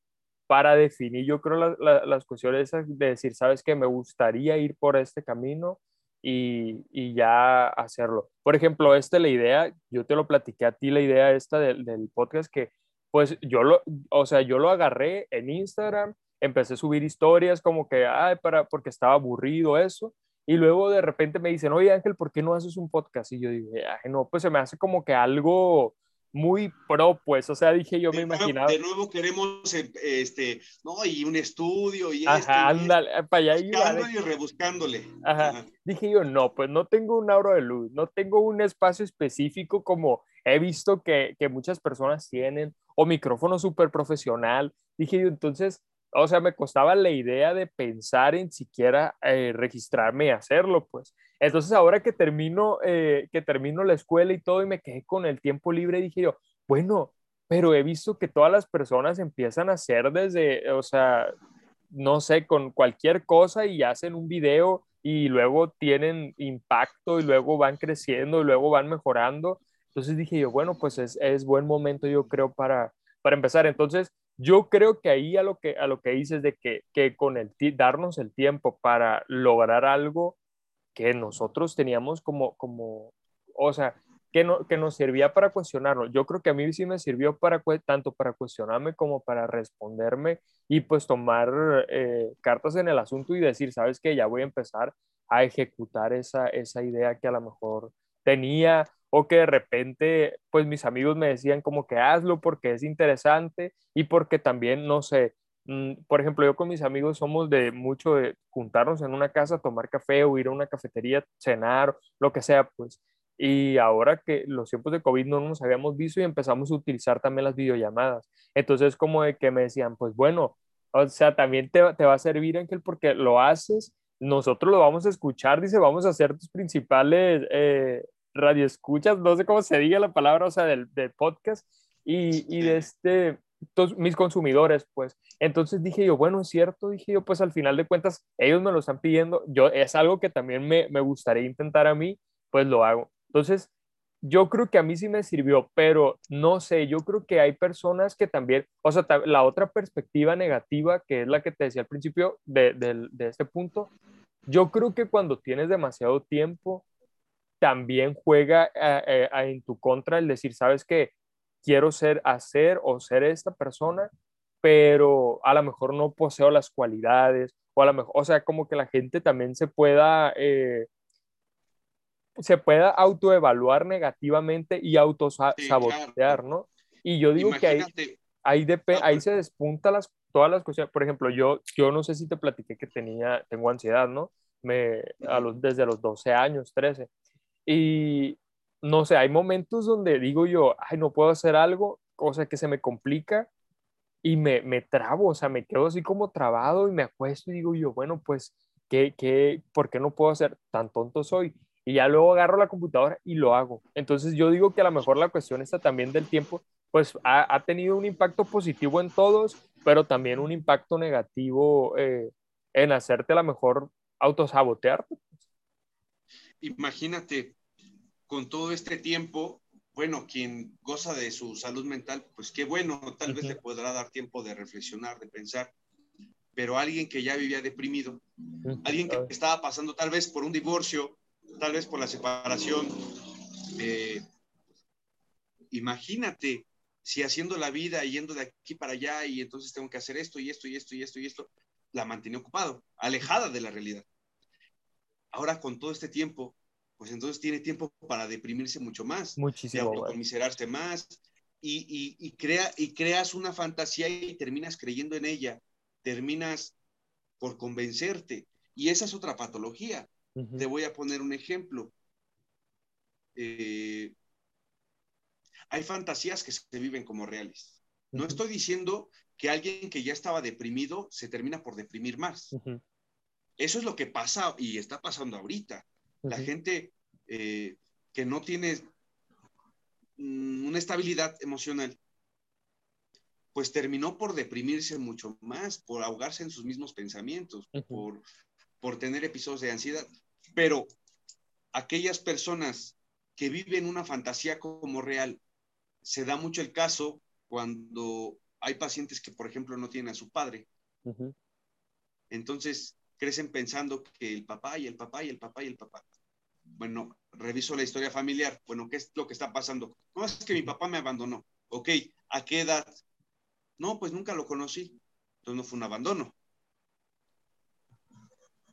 para definir, yo creo, las cuestiones de decir, sabes que me gustaría ir por este camino y, y, ya hacerlo. Por ejemplo, esta la idea, yo te lo platiqué a ti, la idea esta del, del podcast, que pues yo lo, o sea, yo lo agarré en Instagram, empecé a subir historias como que, ay, para, porque estaba aburrido eso, y luego de repente me dicen, oye Ángel, ¿por qué no haces un podcast? Y yo dije, ay, no, pues se me hace como que algo muy pro, pues, o sea, dije yo me imaginaba. De nuevo queremos, eh, este, no, y un estudio y Ajá, ándale, para allá y rebuscándole. Ajá. Dije yo, no, pues no tengo un aura de luz, no tengo un espacio específico como he visto que, que muchas personas tienen, o micrófono súper profesional. Dije yo, entonces, o sea, me costaba la idea de pensar en siquiera eh, registrarme y hacerlo, pues. Entonces, ahora que termino, eh, que termino la escuela y todo y me quedé con el tiempo libre, dije yo, bueno, pero he visto que todas las personas empiezan a hacer desde, o sea, no sé, con cualquier cosa y hacen un video y luego tienen impacto y luego van creciendo y luego van mejorando. Entonces dije yo, bueno, pues es, es buen momento yo creo para, para empezar. Entonces, yo creo que ahí a lo que, a lo que dices de que, que con el darnos el tiempo para lograr algo que nosotros teníamos como, como o sea, que, no, que nos servía para cuestionarlo. Yo creo que a mí sí me sirvió para tanto para cuestionarme como para responderme y pues tomar eh, cartas en el asunto y decir, sabes que ya voy a empezar a ejecutar esa, esa idea que a lo mejor tenía o que de repente pues mis amigos me decían como que hazlo porque es interesante y porque también, no sé, Mm, por ejemplo, yo con mis amigos somos de mucho de juntarnos en una casa, tomar café o ir a una cafetería, cenar, lo que sea, pues. Y ahora que los tiempos de COVID no nos habíamos visto y empezamos a utilizar también las videollamadas. Entonces, como de que me decían, pues bueno, o sea, también te, te va a servir, Ángel, porque lo haces, nosotros lo vamos a escuchar, dice, vamos a hacer tus principales eh, radioescuchas, no sé cómo se diga la palabra, o sea, del, del podcast, y, y de este, mis consumidores, pues. Entonces dije yo, bueno, es cierto, dije yo, pues al final de cuentas, ellos me lo están pidiendo, yo es algo que también me, me gustaría intentar a mí, pues lo hago. Entonces, yo creo que a mí sí me sirvió, pero no sé, yo creo que hay personas que también, o sea, la otra perspectiva negativa, que es la que te decía al principio de, de este punto, yo creo que cuando tienes demasiado tiempo, también juega eh, eh, en tu contra el decir, sabes que quiero ser, hacer o ser esta persona, pero a lo mejor no poseo las cualidades, o a lo mejor, o sea, como que la gente también se pueda, eh, se pueda autoevaluar negativamente y autosabotear, ¿no? Y yo digo que ahí, ahí, ah, ahí se despunta las, todas las cosas. Por ejemplo, yo, yo no sé si te platiqué que tenía, tengo ansiedad, ¿no? Me, a los, desde los 12 años, 13. Y, no sé, hay momentos donde digo yo, ay, no puedo hacer algo, cosa que se me complica y me, me trabo, o sea, me quedo así como trabado y me acuesto y digo yo, bueno, pues, ¿qué, qué, por qué no puedo hacer? Tan tonto soy. Y ya luego agarro la computadora y lo hago. Entonces yo digo que a lo mejor la cuestión está también del tiempo, pues ha, ha tenido un impacto positivo en todos, pero también un impacto negativo eh, en hacerte a lo mejor autosabotearte. Imagínate, con todo este tiempo, bueno, quien goza de su salud mental, pues qué bueno, tal vez le podrá dar tiempo de reflexionar, de pensar, pero alguien que ya vivía deprimido, alguien que estaba pasando tal vez por un divorcio, tal vez por la separación, eh, imagínate si haciendo la vida, yendo de aquí para allá y entonces tengo que hacer esto y esto y esto y esto y esto, la mantiene ocupado, alejada de la realidad. Ahora con todo este tiempo, pues entonces tiene tiempo para deprimirse mucho más, Muchísimo, de autocomiserarse más y, y, crea, y creas una fantasía y terminas creyendo en ella, terminas por convencerte. Y esa es otra patología. Te voy a poner un ejemplo. Eh, hay fantasías que se viven como reales. No estoy diciendo que alguien que ya estaba deprimido se termina por deprimir más. Eso es lo que pasa y está pasando ahorita. La gente eh, que no tiene mm, una estabilidad emocional, pues terminó por deprimirse mucho más, por ahogarse en sus mismos pensamientos, por, por tener episodios de ansiedad. Pero aquellas personas que viven una fantasía como real, se da mucho el caso cuando hay pacientes que, por ejemplo, no tienen a su padre. Entonces, crecen pensando que el papá y el papá y el papá y el papá. Bueno, reviso la historia familiar. Bueno, ¿qué es lo que está pasando? No, es que mi papá me abandonó. Ok, ¿a qué edad? No, pues nunca lo conocí. Entonces no fue un abandono.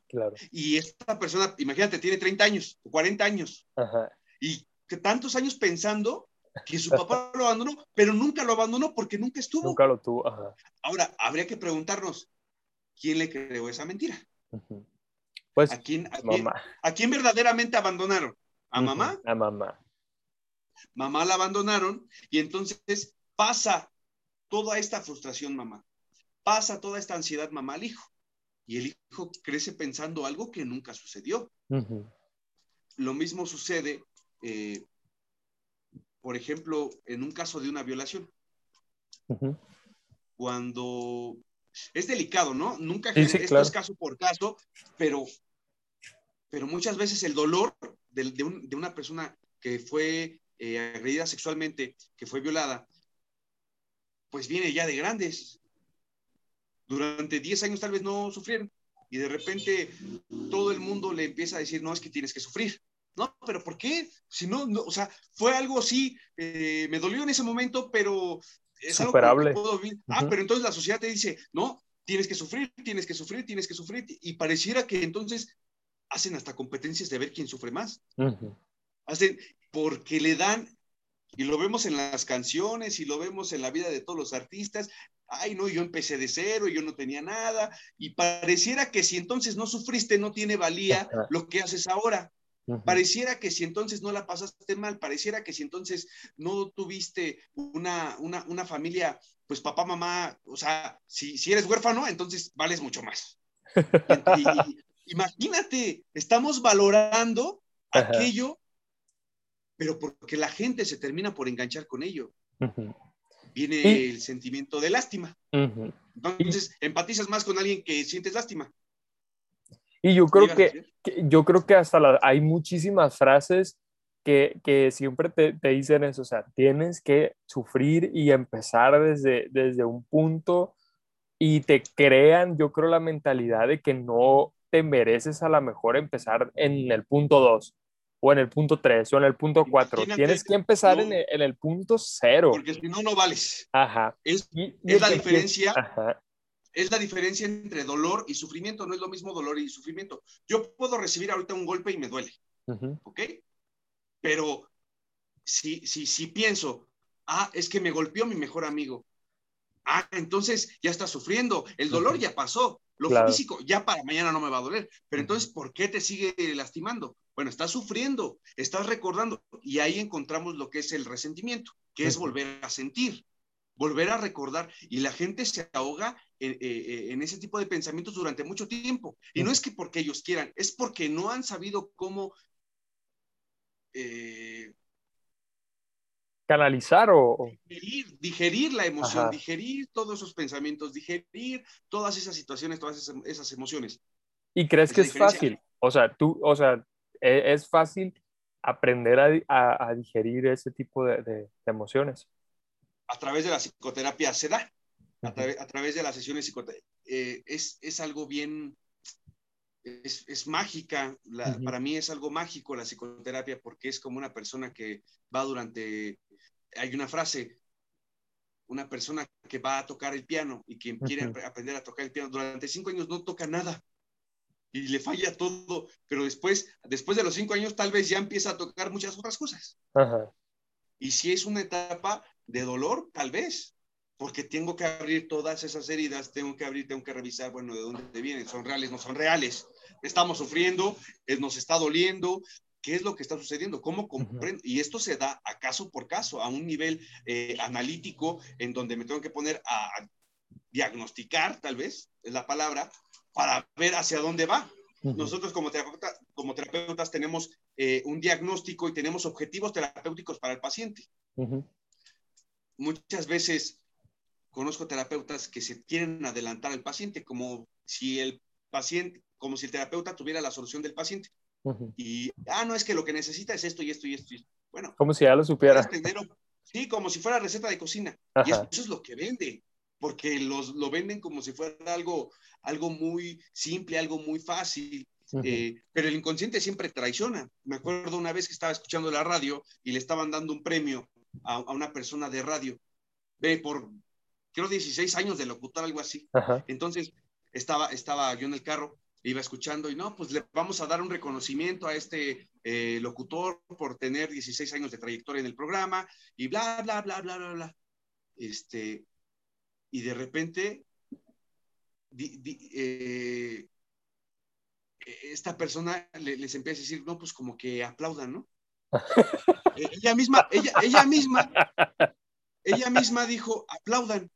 Claro. Y esta persona, imagínate, tiene 30 años, 40 años. Ajá. Y que tantos años pensando que su papá lo abandonó, pero nunca lo abandonó porque nunca estuvo. Nunca lo tuvo. Ajá. Ahora, habría que preguntarnos, ¿quién le creó esa mentira? Pues, ¿A quién, mamá. ¿A quién verdaderamente abandonaron? ¿A mamá? A mamá. Mamá la abandonaron y entonces pasa toda esta frustración, mamá. Pasa toda esta ansiedad, mamá, al hijo. Y el hijo crece pensando algo que nunca sucedió. Lo mismo sucede, eh, por ejemplo, en un caso de una violación. Cuando es delicado, ¿no? Nunca sí, esto es caso por caso, pero, pero muchas veces el dolor de, de, una persona que fue eh, agredida sexualmente, que fue violada, pues viene ya de grandes. Durante 10 años tal vez no sufrieron y de repente todo el mundo le empieza a decir, no, es que tienes que sufrir. No, pero ¿por qué? Si no, no o sea, fue algo así, eh, me dolió en ese momento, pero es Superable. Algo Ah, pero entonces la sociedad te dice, no, tienes que sufrir, tienes que sufrir, tienes que sufrir. Y pareciera que entonces hacen hasta competencias de ver quién sufre más. Hacen, porque le dan, y lo vemos en las canciones y lo vemos en la vida de todos los artistas, ay, no, yo empecé de cero, yo no tenía nada, y pareciera que si entonces no sufriste, no tiene valía lo que haces ahora. Pareciera que si entonces no la pasaste mal, pareciera que si entonces no tuviste una, una, familia, pues papá, mamá, o sea, si, si eres huérfano, entonces vales mucho más. imagínate, estamos valorando aquello, pero porque la gente se termina por enganchar con ello. Viene el sentimiento de lástima. Entonces, empatizas más con alguien que sientes lástima. Y yo creo que, yo creo que hasta hay muchísimas frases que, que siempre te, te, dicen eso, o sea, tienes que sufrir y empezar desde, desde un punto y te crean, yo creo, la mentalidad de que no te mereces a lo mejor empezar en el punto 2 o en el punto 3 o en el punto 4. Tienes que empezar en, el, en, el, punto 0. Porque si no, no vales. Ajá. Es, es la diferencia. Ajá es la diferencia entre dolor y sufrimiento. No es lo mismo dolor y sufrimiento. Yo puedo recibir ahorita un golpe y me duele. ¿Ok? Pero si, si, si pienso, ah, es que me golpeó mi mejor amigo. Ah, entonces ya está sufriendo. El dolor ya pasó. Lo físico ya para mañana no me va a doler. Pero entonces, ¿por qué te sigue lastimando? Bueno, estás sufriendo, estás recordando. Y ahí encontramos lo que es el resentimiento, que es volver a sentir volver a recordar y la gente se ahoga eh, eh, en, ese tipo de pensamientos durante mucho tiempo. Y no es que porque ellos quieran, es porque no han sabido cómo eh, canalizar o digerir, la emoción, digerir todos esos pensamientos, digerir todas esas situaciones, todas esas, emociones. ¿Y crees que es fácil? O sea, tú, o sea, e, es fácil aprender a, digerir ese tipo de, emociones. A través de la psicoterapia se da, a, través de las sesiones psicoterapia. Eh, es, es, algo bien, es, es mágica, para mí es algo mágico la psicoterapia porque es como una persona que va durante, hay una frase, una persona que va a tocar el piano y que quiere aprender a tocar el piano durante cinco años no toca nada y le falla todo, pero después, después de los cinco años tal vez ya empieza a tocar muchas otras cosas. Y si es una etapa de dolor, tal vez, porque tengo que abrir todas esas heridas, tengo que abrir, tengo que revisar, bueno, de dónde vienen, son reales, no son reales, estamos sufriendo, eh, nos está doliendo, ¿qué es lo que está sucediendo? ¿Cómo comprendo? Y esto se da a caso por caso, a un nivel eh, analítico en donde me tengo que poner a diagnosticar, tal vez, es la palabra, para ver hacia dónde va. Nosotros como, como terapeutas tenemos eh, un diagnóstico y tenemos objetivos terapéuticos para el paciente. Muchas veces conozco terapeutas que se quieren adelantar al paciente como si el paciente, como si el terapeuta tuviera la solución del paciente. Y, ah, no, es que lo que necesita es esto y esto y esto. Bueno. Como si ya lo supiera. sí, como si fuera receta de cocina. Y eso, es lo que vende porque los, lo venden como si fuera algo, algo muy simple, algo muy fácil. Eh, pero el inconsciente siempre traiciona. Me acuerdo una vez que estaba escuchando la radio y le estaban dando un premio a, una persona de radio, ve por, creo, 16 años de locutor, algo así. Entonces, estaba, estaba yo en el carro, iba escuchando y no, pues le vamos a dar un reconocimiento a este eh, locutor por tener 16 años de trayectoria en el programa y bla, bla, bla, bla, bla, bla. Este, y de repente eh, esta persona les empieza a decir, no, pues como que aplaudan, ¿no? Eh, ella misma, ella, ella misma, ella misma dijo, aplaudan.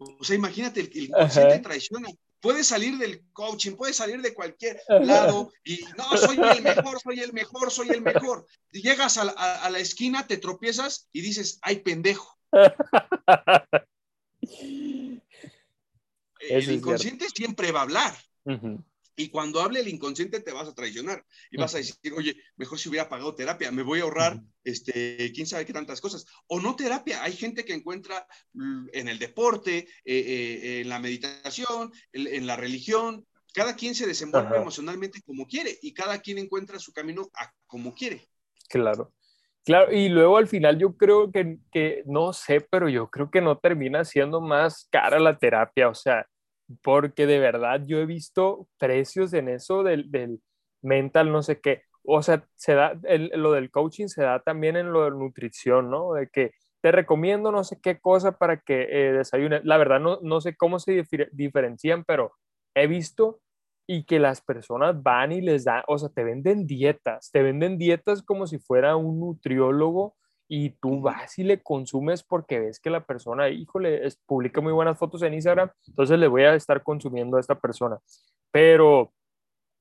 O sea, imagínate, el, inconsciente traiciona. Puedes salir del coaching, puedes salir de cualquier lado y no, soy el mejor, soy el mejor, soy el mejor. llegas a a la esquina, te tropiezas y dices, ay, pendejo. el inconsciente siempre va a hablar. Y cuando hable el inconsciente te vas a traicionar y vas a decir, oye, mejor si hubiera pagado terapia, me voy a ahorrar, este, quién sabe qué tantas cosas. O no terapia, hay gente que encuentra en el deporte, eh, eh, en la meditación, en, la religión, cada quien se desenvuelve emocionalmente como quiere y cada quien encuentra su camino a como quiere. Claro. Claro, y luego al final yo creo que, que, no sé, pero yo creo que no termina siendo más cara la terapia, o sea, porque de verdad yo he visto precios en eso del, del mental, no sé qué, o sea, se da, lo del coaching se da también en lo de nutrición, ¿no? De que te recomiendo no sé qué cosa para que eh, desayunes. La verdad no, no sé cómo se diferencian, pero he visto y que las personas van y les dan, o sea, te venden dietas, te venden dietas como si fuera un nutriólogo y tú vas y le consumes porque ves que la persona, híjole, publica muy buenas fotos en Instagram, entonces le voy a estar consumiendo a esta persona. Pero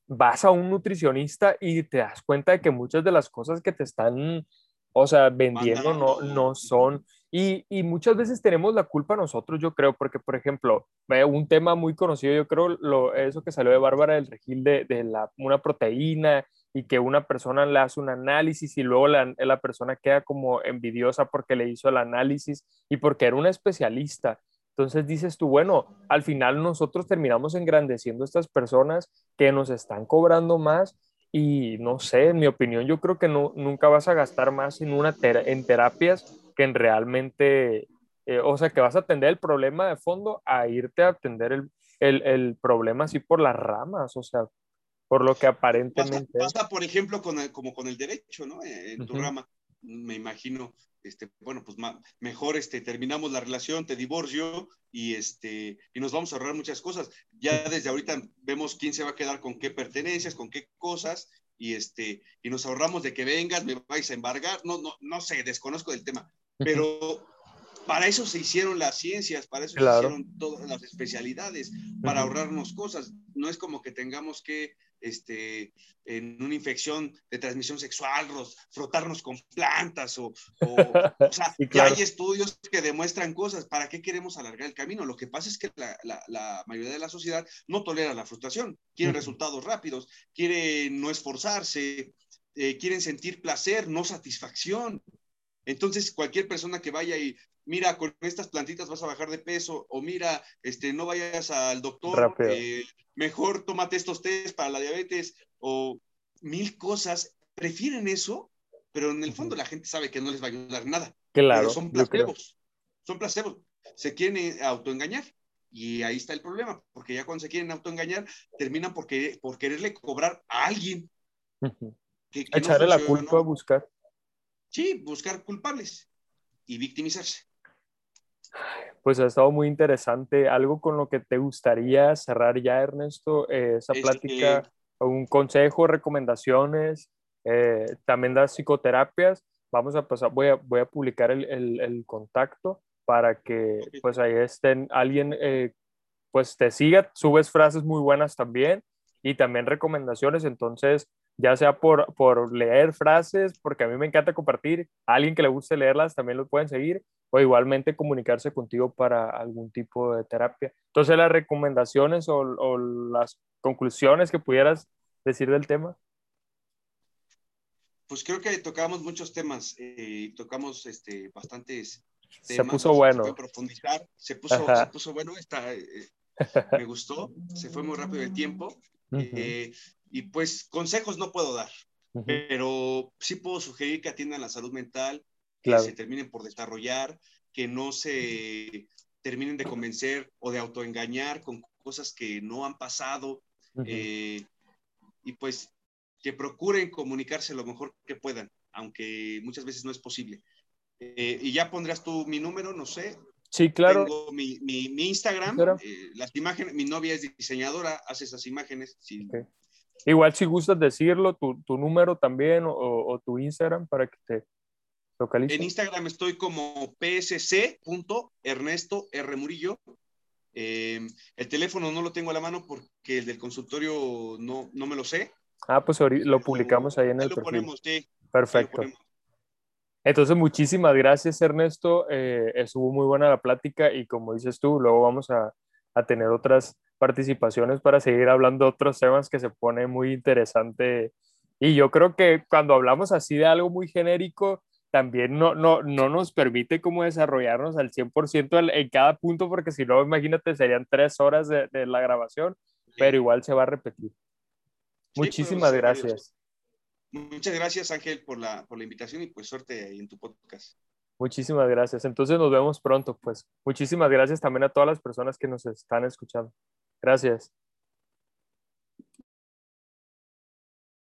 vas a un nutricionista y te das cuenta de que muchas de las cosas que te están, o sea, vendiendo no, no son y, y, muchas veces tenemos la culpa nosotros, yo creo, porque, por ejemplo, un tema muy conocido, yo creo, lo, eso que salió de Bárbara del Regil de, de la, una proteína y que una persona le hace un análisis y luego la, la, persona queda como envidiosa porque le hizo el análisis y porque era una especialista. Entonces dices tú, bueno, al final nosotros terminamos engrandeciendo a estas personas que nos están cobrando más y no sé, en mi opinión, yo creo que no, nunca vas a gastar más en, una en terapias que en realmente, eh, o sea, que vas a atender el problema de fondo a irte a atender el, el, el problema así por las ramas, o sea, por lo que aparentemente... Pasa, por ejemplo, con como con el derecho, ¿no? En tu rama, me imagino, este, bueno, pues mejor este, terminamos la relación, te divorcio y, este, y nos vamos a ahorrar muchas cosas. Ya desde ahorita vemos quién se va a quedar con qué pertenencias, con qué cosas y, este, y nos ahorramos de que vengas, me vais a embargar, no, no, no sé, desconozco del tema, pero para eso se hicieron las ciencias, para eso se hicieron todas las especialidades, para ahorrarnos cosas. No es como que tengamos que, este, en una infección de transmisión sexual, frotarnos con plantas o, o, sea, ya hay estudios que demuestran cosas. ¿Para qué queremos alargar el camino? Lo que pasa es que la, la, mayoría de la sociedad no tolera la frustración, quiere resultados rápidos, quiere no esforzarse, eh, quieren sentir placer, no satisfacción. Entonces, cualquier persona que vaya y mira, con estas plantitas vas a bajar de peso, o mira, este, no vayas al doctor, eh, mejor tómate estos test para la diabetes, o mil cosas, prefieren eso, pero en el fondo la gente sabe que no les va a ayudar nada. Claro. son placebos, son placebos. Se quieren autoengañar. Y ahí está el problema, porque ya cuando se quieren autoengañar, terminan por, por quererle cobrar a alguien. Echarle la culpa a buscar. Sí, buscar culpables y victimizarse. Pues ha estado muy interesante. ¿Algo con lo que te gustaría cerrar ya, Ernesto? Eh, esa plática, un consejo, recomendaciones, eh, también das psicoterapias. Vamos a pasar, voy a, voy a publicar el, el, el contacto para que pues ahí estén alguien, eh, pues te siga, subes frases muy buenas también y también recomendaciones. Entonces, ya sea por, por leer frases, porque a mí me encanta compartir, a alguien que le guste leerlas también lo pueden seguir, o igualmente comunicarse contigo para algún tipo de terapia. Entonces, las recomendaciones o, o las conclusiones que pudieras decir del tema. Pues creo que tocamos muchos temas, eh, tocamos este, bastantes temas. Se puso bueno. Se profundizar, se puso, se puso bueno, está, eh, me gustó, se fue muy rápido el tiempo. eh, y pues consejos no puedo dar, pero sí puedo sugerir que atiendan la salud mental, que se terminen por desarrollar, que no se terminen de convencer o de autoengañar con cosas que no han pasado. Eh, y pues que procuren comunicarse lo mejor que puedan, aunque muchas veces no es posible. Eh, y ya pondrás tú mi número, no sé. Sí, claro. Tengo mi, mi, Instagram, eh, las imágenes, mi novia es diseñadora, hace esas imágenes. Sí. Igual si gustas decirlo, tu, tu número también o, o, tu Instagram para que te En Instagram estoy como psc.ernesto R. Murillo. Eh, el teléfono no lo tengo a la mano porque el del consultorio no, no me lo sé. Ah, pues lo publicamos ahí en el lo perfil. Ponemos, sí. Perfecto. Entonces, muchísimas gracias, Ernesto. Eh, estuvo muy buena la plática y como dices tú, luego vamos a, a tener otras participaciones para seguir hablando de otros temas que se pone muy interesante. Y yo creo que cuando hablamos así de algo muy genérico, también no, no, no nos permite como desarrollarnos al 100% en cada punto, porque si no, imagínate, serían tres horas de, de la grabación, pero igual se va a repetir. Sí, Muchísimas gracias. Muchas gracias, Ángel, por la, por la invitación y pues suerte en tu podcast. Muchísimas gracias. Entonces nos vemos pronto, pues. Muchísimas gracias también a todas las personas que nos están escuchando. Gracias.